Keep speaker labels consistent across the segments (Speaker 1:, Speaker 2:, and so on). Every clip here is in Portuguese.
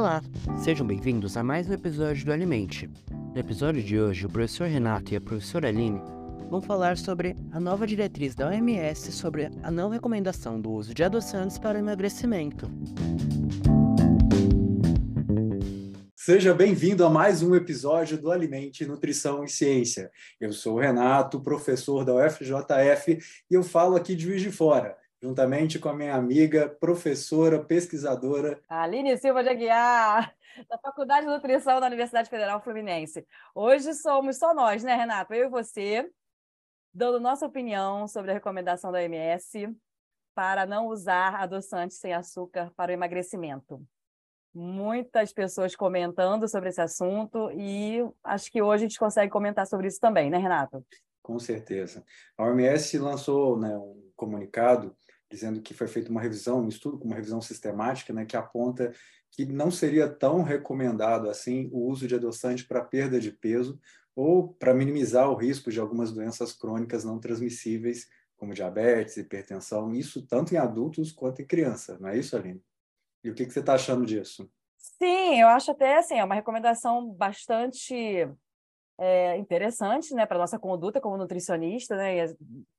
Speaker 1: Olá, sejam bem-vindos a mais um episódio do Alimente. No episódio de hoje, o professor Renato e a professora Aline vão falar sobre a nova diretriz da OMS sobre a não recomendação do uso de adoçantes para emagrecimento.
Speaker 2: Seja bem-vindo a mais um episódio do Alimente, Nutrição e Ciência. Eu sou o Renato, professor da UFJF, e eu falo aqui de Juiz de Fora juntamente com a minha amiga, professora, pesquisadora.
Speaker 3: Aline Silva de Aguiar, da Faculdade de Nutrição da Universidade Federal Fluminense. Hoje somos só nós, né, Renato? Eu e você, dando nossa opinião sobre a recomendação da OMS para não usar adoçantes sem açúcar para o emagrecimento. Muitas pessoas comentando sobre esse assunto e acho que hoje a gente consegue comentar sobre isso também, né, Renato?
Speaker 2: Com certeza. A OMS lançou né, um comunicado dizendo que foi feita uma revisão, um estudo com uma revisão sistemática, né, que aponta que não seria tão recomendado assim o uso de adoçante para perda de peso ou para minimizar o risco de algumas doenças crônicas não transmissíveis, como diabetes, hipertensão, isso tanto em adultos quanto em criança, não é isso, Aline? E o que, que você está achando disso?
Speaker 3: Sim, eu acho até assim, é uma recomendação bastante é, interessante né, para a nossa conduta como nutricionista, né,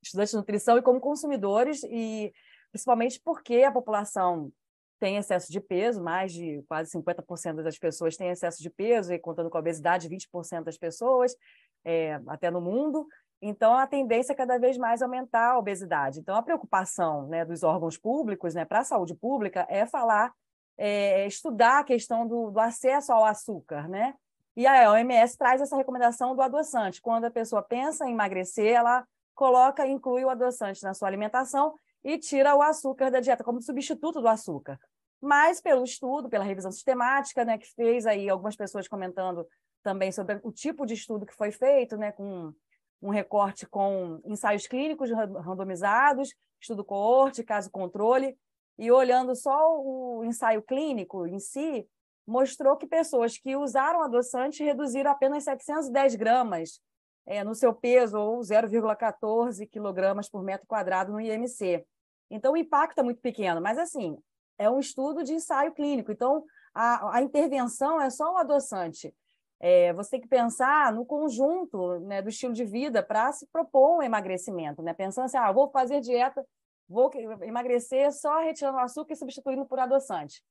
Speaker 3: estudantes de nutrição e como consumidores, e principalmente porque a população tem excesso de peso, mais de quase 50% das pessoas têm excesso de peso, e contando com a obesidade, 20% das pessoas, é, até no mundo. Então, a tendência é cada vez mais aumentar a obesidade. Então, a preocupação né, dos órgãos públicos né, para a saúde pública é falar, é, estudar a questão do, do acesso ao açúcar, né? E a OMS traz essa recomendação do adoçante. Quando a pessoa pensa em emagrecer, ela coloca, inclui o adoçante na sua alimentação e tira o açúcar da dieta como substituto do açúcar. Mas pelo estudo, pela revisão sistemática, né, que fez aí algumas pessoas comentando também sobre o tipo de estudo que foi feito, né, com um recorte com ensaios clínicos randomizados, estudo coorte, caso controle, e olhando só o ensaio clínico em si, mostrou que pessoas que usaram adoçante reduziram apenas 710 gramas é, no seu peso, ou 0,14 quilogramas por metro quadrado no IMC. Então, o impacto é muito pequeno, mas assim, é um estudo de ensaio clínico, então a, a intervenção é só o adoçante. É, você tem que pensar no conjunto né, do estilo de vida para se propor um emagrecimento, né? pensando assim, ah, vou fazer dieta, vou emagrecer só retirando o açúcar e substituindo por adoçante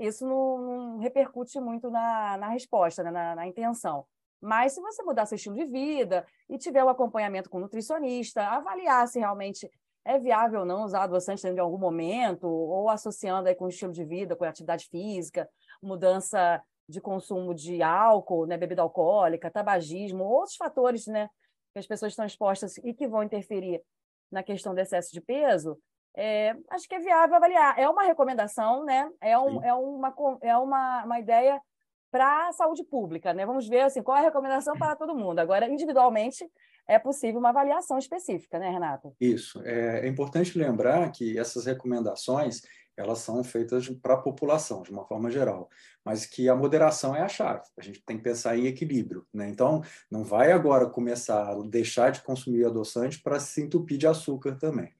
Speaker 3: isso não, não repercute muito na, na resposta, né? na, na intenção. Mas se você mudar seu estilo de vida e tiver o um acompanhamento com um nutricionista, avaliar se realmente é viável ou não usar adoçante em algum momento, ou associando aí com o estilo de vida, com a atividade física, mudança de consumo de álcool, né, bebida alcoólica, tabagismo, outros fatores né, que as pessoas estão expostas e que vão interferir na questão do excesso de peso, é, acho que é viável avaliar. É uma recomendação, né? É, um, é, uma, é uma, uma ideia para a saúde pública, né? Vamos ver assim, qual é a recomendação para todo mundo. Agora, individualmente, é possível uma avaliação específica, né, Renato?
Speaker 2: Isso. É, é importante lembrar que essas recomendações elas são feitas para a população, de uma forma geral, mas que a moderação é a chave. A gente tem que pensar em equilíbrio. Né? Então, não vai agora começar a deixar de consumir adoçante para se entupir de açúcar também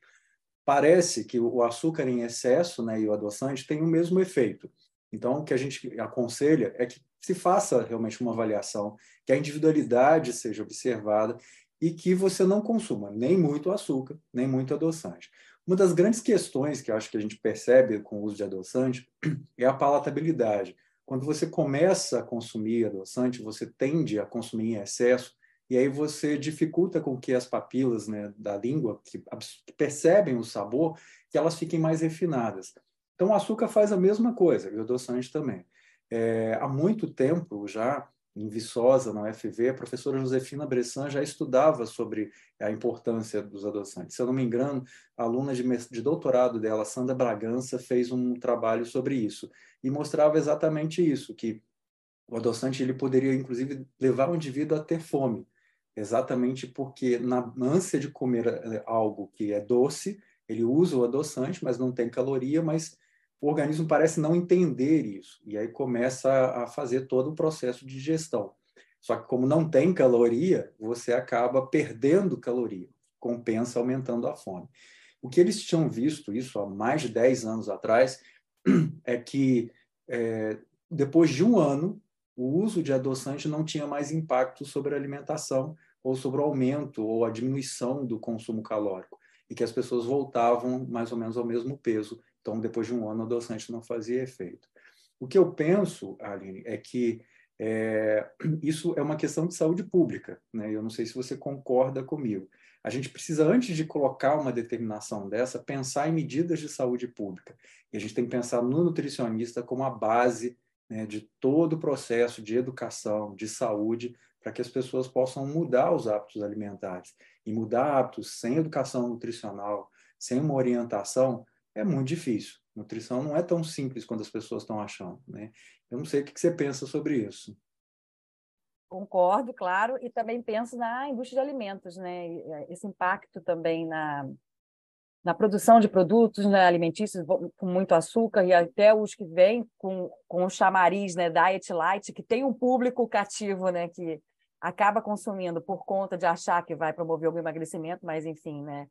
Speaker 2: parece que o açúcar em excesso né, e o adoçante têm o mesmo efeito. Então, o que a gente aconselha é que se faça realmente uma avaliação, que a individualidade seja observada e que você não consuma nem muito açúcar, nem muito adoçante. Uma das grandes questões que eu acho que a gente percebe com o uso de adoçante é a palatabilidade. Quando você começa a consumir adoçante, você tende a consumir em excesso e aí você dificulta com que as papilas né, da língua, que, que percebem o sabor, que elas fiquem mais refinadas. Então, o açúcar faz a mesma coisa, e o adoçante também. É, há muito tempo já, em Viçosa, na UFV, a professora Josefina Bressan já estudava sobre a importância dos adoçantes. Se eu não me engano, a aluna de, de doutorado dela, Sandra Bragança, fez um trabalho sobre isso e mostrava exatamente isso, que o adoçante ele poderia, inclusive, levar o indivíduo a ter fome exatamente porque na ânsia de comer eh, algo que é doce, ele usa o adoçante, mas não tem caloria, mas o organismo parece não entender isso, e aí começa a fazer todo o processo de digestão. Só que como não tem caloria, você acaba perdendo caloria, compensa aumentando a fome. O que eles tinham visto, isso há mais de 10 anos atrás, é que é, depois de um ano, o uso de adoçante não tinha mais impacto sobre a alimentação ou sobre o aumento ou a diminuição do consumo calórico e que as pessoas voltavam mais ou menos ao mesmo peso. Então, depois de um ano, o adoçante não fazia efeito. O que eu penso, Aline, é que é, isso é uma questão de saúde pública. Né? Eu não sei se você concorda comigo. A gente precisa, antes de colocar uma determinação dessa, pensar em medidas de saúde pública. E a gente tem que pensar no nutricionista como a base né, de todo o processo de educação, de saúde, para que as pessoas possam mudar os hábitos alimentares. E mudar hábitos sem educação nutricional, sem uma orientação, é muito difícil. Nutrição não é tão simples quanto as pessoas estão achando. Né? Eu não sei o que você pensa sobre isso.
Speaker 3: Concordo, claro, e também penso na indústria de alimentos, né? Eh, esse impacto também na, na produção de produtos né, alimentícios com muito açúcar e até os que vêm com, com o chamariz, né, diet light, que tem um público cativo, né, que acaba consumindo por conta de achar que vai promover o emagrecimento, mas enfim, né,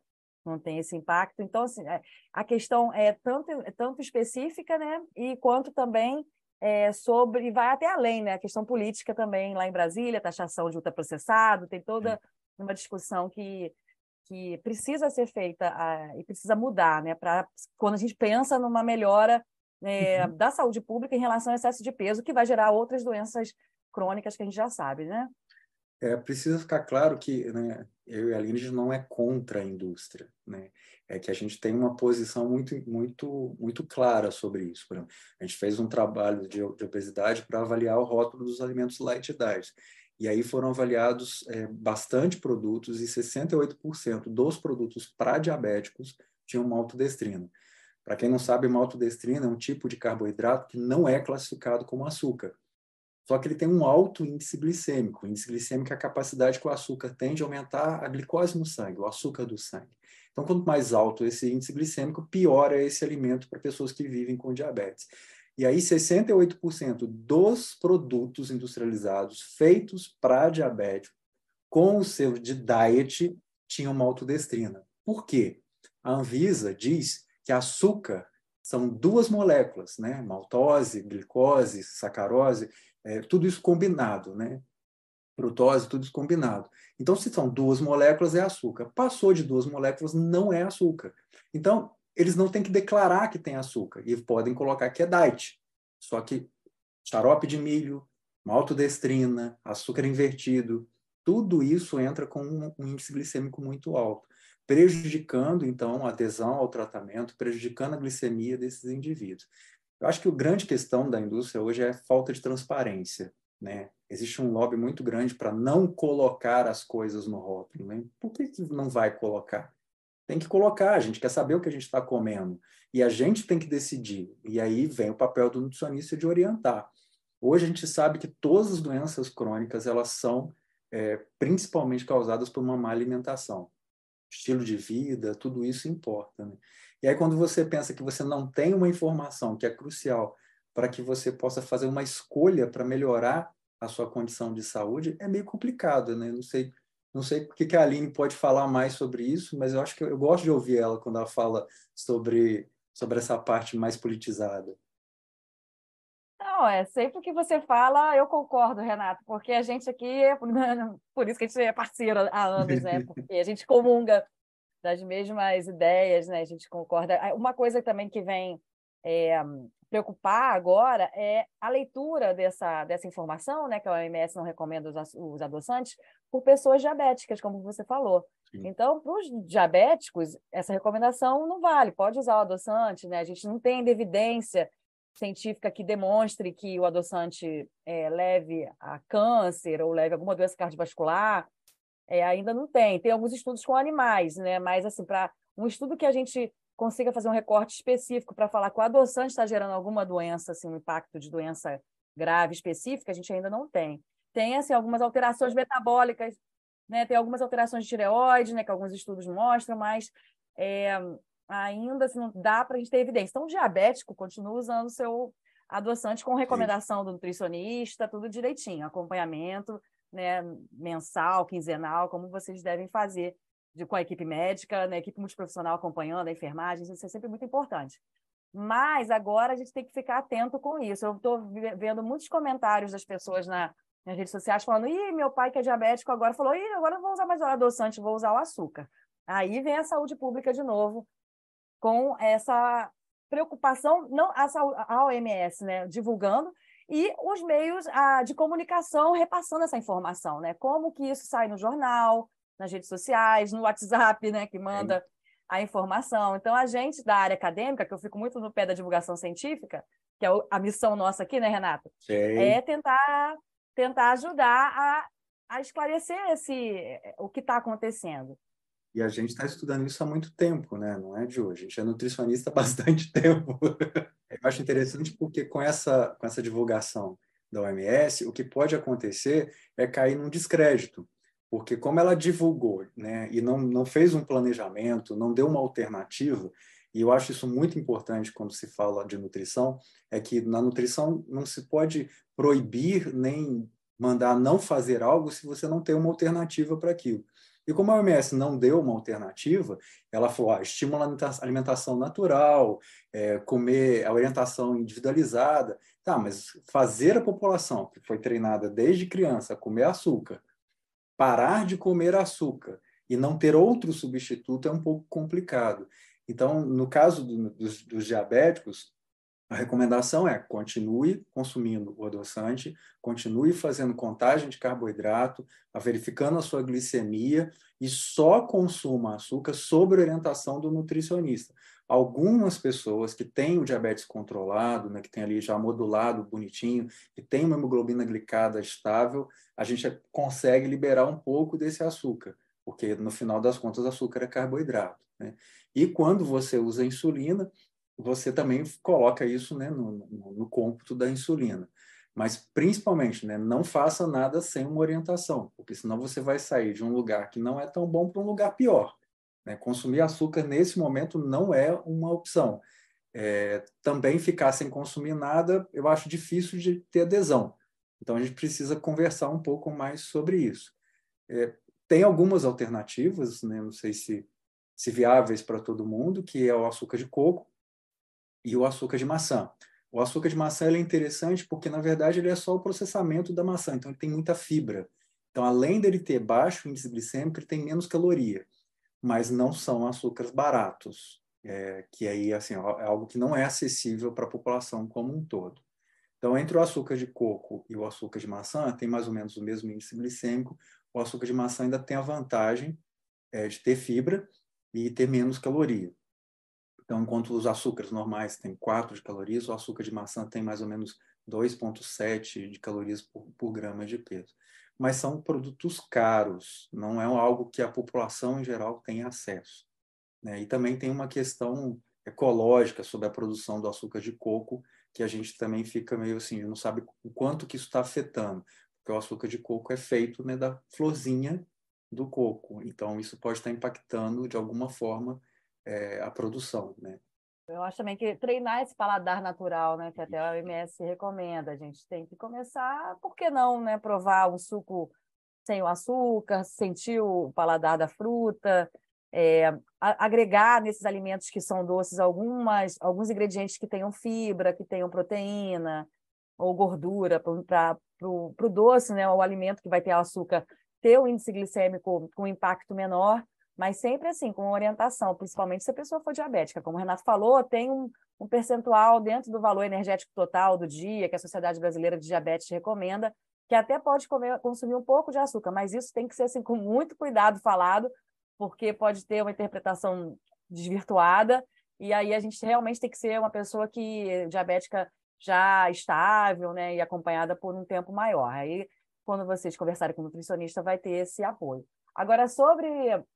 Speaker 3: não tem esse impacto. Então, assim, é, a questão é tanto, é tanto específica, né, e quanto também é, sobre, e vai até além, né? A questão política também, lá em Brasília, taxação de ultraprocessado, tem toda uma discussão que, que precisa ser feita a, e precisa mudar, né? Para quando a gente pensa numa melhora é, uhum. da saúde pública em relação ao excesso de peso, que vai gerar outras doenças crônicas que a gente já sabe, né?
Speaker 2: É, precisa ficar claro que né, eu e a Aline não é contra a indústria, né? É que a gente tem uma posição muito, muito, muito clara sobre isso. Por exemplo, a gente fez um trabalho de, de obesidade para avaliar o rótulo dos alimentos light diet. E aí foram avaliados é, bastante produtos e 68% dos produtos para diabéticos tinham maltodestrina. Para quem não sabe, maltodestrina é um tipo de carboidrato que não é classificado como açúcar. Só que ele tem um alto índice glicêmico. O índice glicêmico é a capacidade que o açúcar tem de aumentar a glicose no sangue, o açúcar do sangue. Então, quanto mais alto esse índice glicêmico, pior é esse alimento para pessoas que vivem com diabetes. E aí, 68% dos produtos industrializados feitos para diabético, com o selo de diet, tinham maltodestrina. Por quê? A Anvisa diz que açúcar são duas moléculas, né? Maltose, glicose, sacarose, é, tudo isso combinado, né? Frutose, tudo isso combinado. Então, se são duas moléculas, é açúcar. Passou de duas moléculas, não é açúcar. Então, eles não têm que declarar que tem açúcar. E podem colocar que é diet. Só que xarope de milho, maltodestrina, açúcar invertido, tudo isso entra com um índice glicêmico muito alto, prejudicando, então, a adesão ao tratamento, prejudicando a glicemia desses indivíduos. Eu acho que a grande questão da indústria hoje é falta de transparência. Né? Existe um lobby muito grande para não colocar as coisas no rótulo. Né? Por que, que não vai colocar? Tem que colocar, a gente quer saber o que a gente está comendo. E a gente tem que decidir. E aí vem o papel do nutricionista de orientar. Hoje a gente sabe que todas as doenças crônicas elas são é, principalmente causadas por uma má alimentação. Estilo de vida, tudo isso importa. Né? E aí, quando você pensa que você não tem uma informação que é crucial para que você possa fazer uma escolha para melhorar a sua condição de saúde, é meio complicado, né? Não sei, não sei o que a Aline pode falar mais sobre isso, mas eu acho que eu, eu gosto de ouvir ela quando ela fala sobre, sobre essa parte mais politizada.
Speaker 3: Não, é sempre que você fala, eu concordo, Renato, porque a gente aqui, por isso que a gente é parceiro há anos, né? Porque a gente comunga das mesmas ideias, né? A gente concorda. Uma coisa também que vem é, preocupar agora é a leitura dessa, dessa informação, né? Que a OMS não recomenda os, os adoçantes, por pessoas diabéticas, como você falou. Sim. Então, para os diabéticos, essa recomendação não vale, pode usar o adoçante, né? A gente não tem evidência científica que demonstre que o adoçante é, leve a câncer ou leve a alguma doença cardiovascular é, ainda não tem. Tem alguns estudos com animais, né? Mas assim, para um estudo que a gente consiga fazer um recorte específico para falar que o adoçante está gerando alguma doença, assim, um impacto de doença grave específica, a gente ainda não tem. Tem assim algumas alterações metabólicas, né? Tem algumas alterações de tireoide, né? Que alguns estudos mostram, mas é, ainda assim, não dá para a gente ter evidência. Então, o diabético continua usando o seu adoçante com recomendação do nutricionista, tudo direitinho, acompanhamento né, mensal, quinzenal, como vocês devem fazer de, com a equipe médica, né, equipe multiprofissional acompanhando a enfermagem, isso é sempre muito importante. Mas agora a gente tem que ficar atento com isso. Eu estou vendo muitos comentários das pessoas na, nas redes sociais falando: ih, meu pai que é diabético agora falou: ih, agora não vou usar mais o adoçante, vou usar o açúcar. Aí vem a saúde pública de novo, com essa preocupação, não a, a OMS, né, divulgando, e os meios a, de comunicação repassando essa informação, né? Como que isso sai no jornal, nas redes sociais, no WhatsApp, né, que manda a informação. Então, a gente da área acadêmica, que eu fico muito no pé da divulgação científica, que é a missão nossa aqui, né, Renata?
Speaker 2: Sim.
Speaker 3: É tentar, tentar ajudar a, a esclarecer esse, o que está acontecendo.
Speaker 2: E a gente está estudando isso há muito tempo, né? Não é de hoje. A gente é nutricionista há bastante tempo. Eu acho interessante porque com essa, com essa divulgação da OMS, o que pode acontecer é cair num descrédito. Porque como ela divulgou né, e não, não fez um planejamento, não deu uma alternativa, e eu acho isso muito importante quando se fala de nutrição, é que na nutrição não se pode proibir nem mandar não fazer algo se você não tem uma alternativa para aquilo. E como a OMS não deu uma alternativa, ela falou: ah, estimula a alimentação natural, é, comer a orientação individualizada. Tá, mas fazer a população que foi treinada desde criança comer açúcar, parar de comer açúcar e não ter outro substituto é um pouco complicado. Então, no caso do, dos, dos diabéticos, a recomendação é continue consumindo o adoçante, continue fazendo contagem de carboidrato, verificando a sua glicemia e só consuma açúcar sob orientação do nutricionista. Algumas pessoas que têm o diabetes controlado, né, que tem ali já modulado bonitinho, que tem uma hemoglobina glicada estável, a gente consegue liberar um pouco desse açúcar, porque no final das contas açúcar é carboidrato. Né? E quando você usa insulina, você também coloca isso né, no, no, no cômputo da insulina. Mas, principalmente, né, não faça nada sem uma orientação, porque senão você vai sair de um lugar que não é tão bom para um lugar pior. Né? Consumir açúcar nesse momento não é uma opção. É, também ficar sem consumir nada, eu acho difícil de ter adesão. Então, a gente precisa conversar um pouco mais sobre isso. É, tem algumas alternativas, né? não sei se, se viáveis para todo mundo, que é o açúcar de coco, e o açúcar de maçã. O açúcar de maçã é interessante porque, na verdade, ele é só o processamento da maçã, então ele tem muita fibra. Então, além dele ter baixo índice glicêmico, ele tem menos caloria, mas não são açúcares baratos, é, que aí assim, é algo que não é acessível para a população como um todo. Então, entre o açúcar de coco e o açúcar de maçã, tem mais ou menos o mesmo índice glicêmico. O açúcar de maçã ainda tem a vantagem é, de ter fibra e ter menos caloria. Então, enquanto os açúcares normais têm 4 de calorias, o açúcar de maçã tem mais ou menos 2,7 de calorias por, por grama de peso. Mas são produtos caros, não é algo que a população em geral tem acesso. Né? E também tem uma questão ecológica sobre a produção do açúcar de coco, que a gente também fica meio assim, não sabe o quanto que isso está afetando, porque o açúcar de coco é feito né, da florzinha do coco, então isso pode estar impactando de alguma forma é, a produção, né?
Speaker 3: Eu acho também que treinar esse paladar natural, né, que até a OMS recomenda, a gente tem que começar, por que não, né, provar um suco sem o açúcar, sentir o paladar da fruta, é, agregar nesses alimentos que são doces algumas, alguns ingredientes que tenham fibra, que tenham proteína ou gordura para o doce, né, o alimento que vai ter açúcar, ter o índice glicêmico com impacto menor mas sempre assim, com orientação, principalmente se a pessoa for diabética. Como o Renato falou, tem um, um percentual dentro do valor energético total do dia que a Sociedade Brasileira de Diabetes recomenda, que até pode comer, consumir um pouco de açúcar, mas isso tem que ser assim, com muito cuidado falado, porque pode ter uma interpretação desvirtuada, e aí a gente realmente tem que ser uma pessoa que diabética já estável, né, e acompanhada por um tempo maior. Aí, quando vocês conversarem com o nutricionista, vai ter esse apoio. Agora, sobre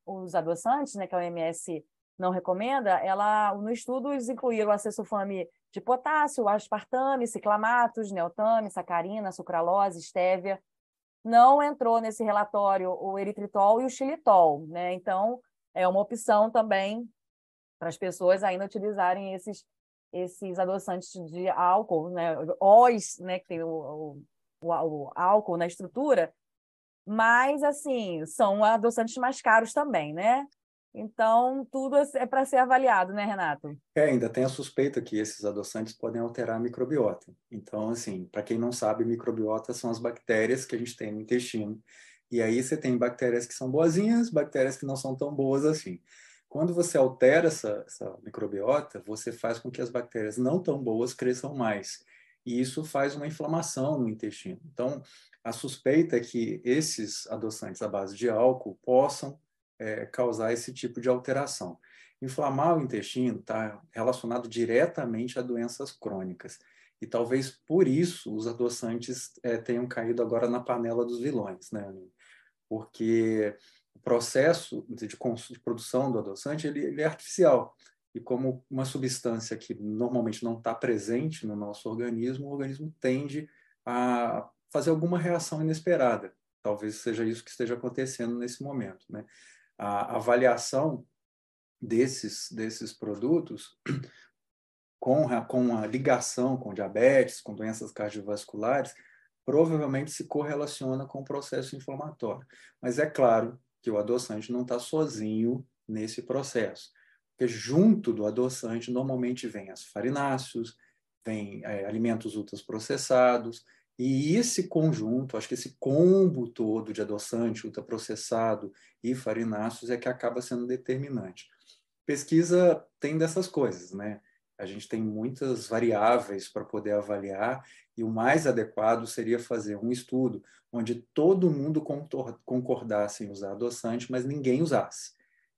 Speaker 3: os adoçantes, né, que a OMS não recomenda, ela, no estudo eles incluíram a acesulfame de potássio, aspartame, ciclamatos, neotame, sacarina, sucralose, estévia. Não entrou nesse relatório o eritritol e o xilitol, né? Então, é uma opção também para as pessoas ainda utilizarem esses, esses adoçantes de álcool, né? Os, né, que tem o, o, o álcool na estrutura, mas, assim, são adoçantes mais caros também, né? Então, tudo é para ser avaliado, né, Renato?
Speaker 2: É, ainda tem a suspeita que esses adoçantes podem alterar a microbiota. Então, assim, para quem não sabe, microbiota são as bactérias que a gente tem no intestino. E aí você tem bactérias que são boazinhas, bactérias que não são tão boas assim. Quando você altera essa, essa microbiota, você faz com que as bactérias não tão boas cresçam mais. E isso faz uma inflamação no intestino. Então, a suspeita é que esses adoçantes à base de álcool possam é, causar esse tipo de alteração. Inflamar o intestino está relacionado diretamente a doenças crônicas. E talvez por isso os adoçantes é, tenham caído agora na panela dos vilões, né? Porque o processo de, de, produção do adoçante ele, ele, é artificial. E como uma substância que normalmente não está presente no nosso organismo, o organismo tende a fazer alguma reação inesperada. Talvez seja isso que esteja acontecendo nesse momento. Né? a avaliação desses, desses produtos com a, com a ligação com diabetes, com doenças cardiovasculares, provavelmente se correlaciona com o processo inflamatório. Mas é claro que o adoçante não está sozinho nesse processo, porque junto do adoçante normalmente vem as farináceos, vem é, alimentos ultraprocessados, e esse conjunto, acho que esse combo todo de adoçante, ultraprocessado e farináceos é que acaba sendo determinante. Pesquisa tem dessas coisas, né? A gente tem muitas variáveis para poder avaliar e o mais adequado seria fazer um estudo onde todo mundo concordasse em usar adoçante, mas ninguém usasse.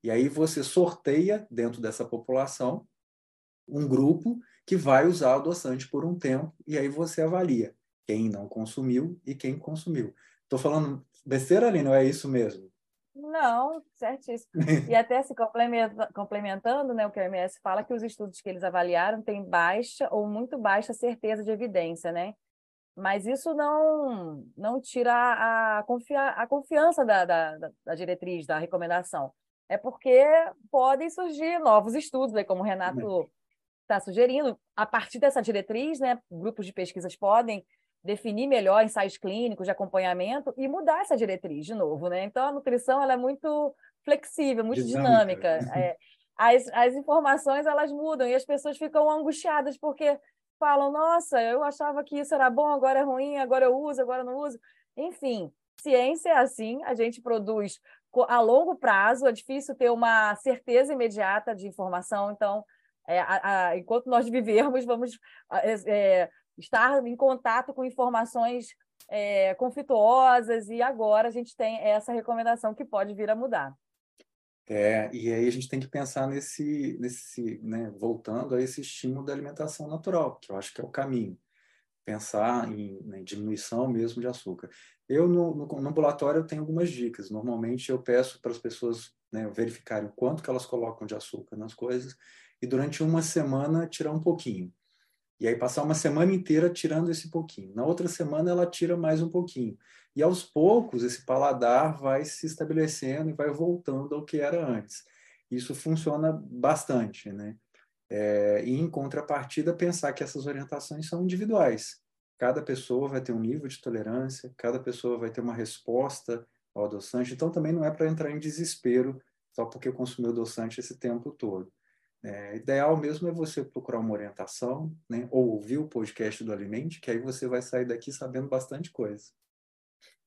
Speaker 2: E aí você sorteia dentro dessa população um grupo que vai usar adoçante por um tempo e aí você avalia quem não consumiu e quem consumiu. Estou falando besteira ali, não é isso mesmo?
Speaker 3: Não, certíssimo. e até se complementando, né, o que a OMS fala que os estudos que eles avaliaram têm baixa ou muito baixa certeza de evidência, né? Mas isso não não tira a, confia, a confiança da, da, da diretriz, da recomendação. É porque podem surgir novos estudos, né, como o Renato está sugerindo. A partir dessa diretriz, né, grupos de pesquisas podem definir melhor ensaios clínicos de acompanhamento e mudar essa diretriz de novo, né? Então a nutrição ela é muito flexível, muito dinâmica. dinâmica. É, as, as informações elas mudam e as pessoas ficam angustiadas porque falam, nossa, eu achava que isso era bom, agora é ruim, agora eu uso, agora não uso. Enfim, ciência é assim, a gente produz a longo prazo, é difícil ter uma certeza imediata de informação, então, é, a, a, enquanto nós vivermos, vamos é, estar em contato com informações é, conflituosas, e agora a gente tem essa recomendação que pode vir a mudar.
Speaker 2: É, e aí a gente tem que pensar nesse, nesse né, voltando a esse estímulo da alimentação natural, que eu acho que é o caminho. Pensar em né, diminuição mesmo de açúcar. Eu, no, no, no, ambulatório, eu tenho algumas dicas. Normalmente, eu peço para as pessoas né, verificarem o quanto que elas colocam de açúcar nas coisas e, durante uma semana, tirar um pouquinho. E aí passar uma semana inteira tirando esse pouquinho. Na outra semana ela tira mais um pouquinho. E aos poucos esse paladar vai se estabelecendo e vai voltando ao que era antes. Isso funciona bastante, né? É, e em contrapartida pensar que essas orientações são individuais. Cada pessoa vai ter um nível de tolerância, cada pessoa vai ter uma resposta ao adoçante. Então também não é para entrar em desespero só porque consumiu adoçante esse tempo todo. É, ideal mesmo é você procurar uma orientação, né? ou ouvir o podcast do Alimente, que aí você vai sair daqui sabendo bastante coisa.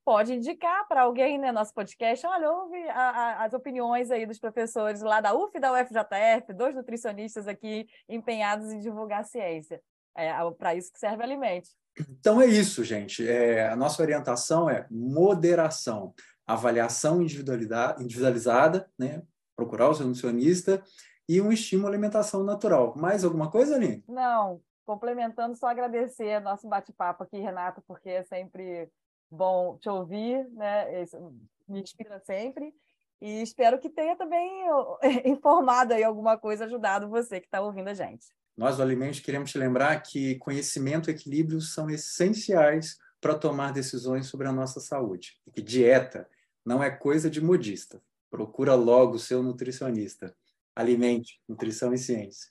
Speaker 3: Pode indicar para alguém, né, nosso podcast, olha, ouve a, a, as opiniões aí dos professores lá da UF e da UFJF, dois nutricionistas aqui empenhados em divulgar a ciência. É para isso que serve o Alimente.
Speaker 2: Então é isso, gente. É, a nossa orientação é moderação, avaliação individualizada, né? procurar o seu nutricionista e um estímulo à alimentação natural. Mais alguma coisa, Aline?
Speaker 3: Não, complementando, só agradecer nosso bate-papo aqui, Renato, porque é sempre bom te ouvir, né? Isso me inspira sempre. E espero que tenha também informado aí alguma coisa, ajudado você que está ouvindo a gente.
Speaker 2: Nós do Alimente queremos te lembrar que conhecimento e equilíbrio são essenciais para tomar decisões sobre a nossa saúde. E que dieta não é coisa de modista. Procura logo o seu nutricionista. Alimente, Nutrição e Ciência.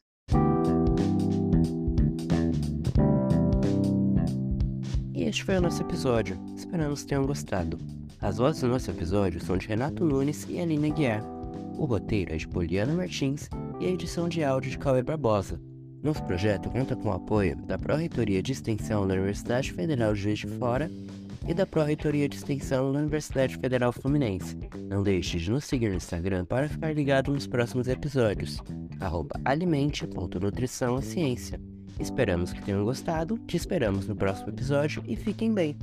Speaker 1: E este foi o nosso episódio. Esperamos que tenham gostado. As vozes do nosso episódio são de Renato Nunes e Aline Guiar. O roteiro é de Poliana Martins e a edição de áudio de Cauê Barbosa. Nosso projeto conta com o apoio da Pró-Reitoria de Extensão da Universidade Federal de Juiz de Fora e da Pró-Reitoria de Extensão da Universidade Federal Fluminense. Não deixe de nos seguir no Instagram para ficar ligado nos próximos episódios. alimente.nutrição e ciência. Esperamos que tenham gostado, te esperamos no próximo episódio e fiquem bem!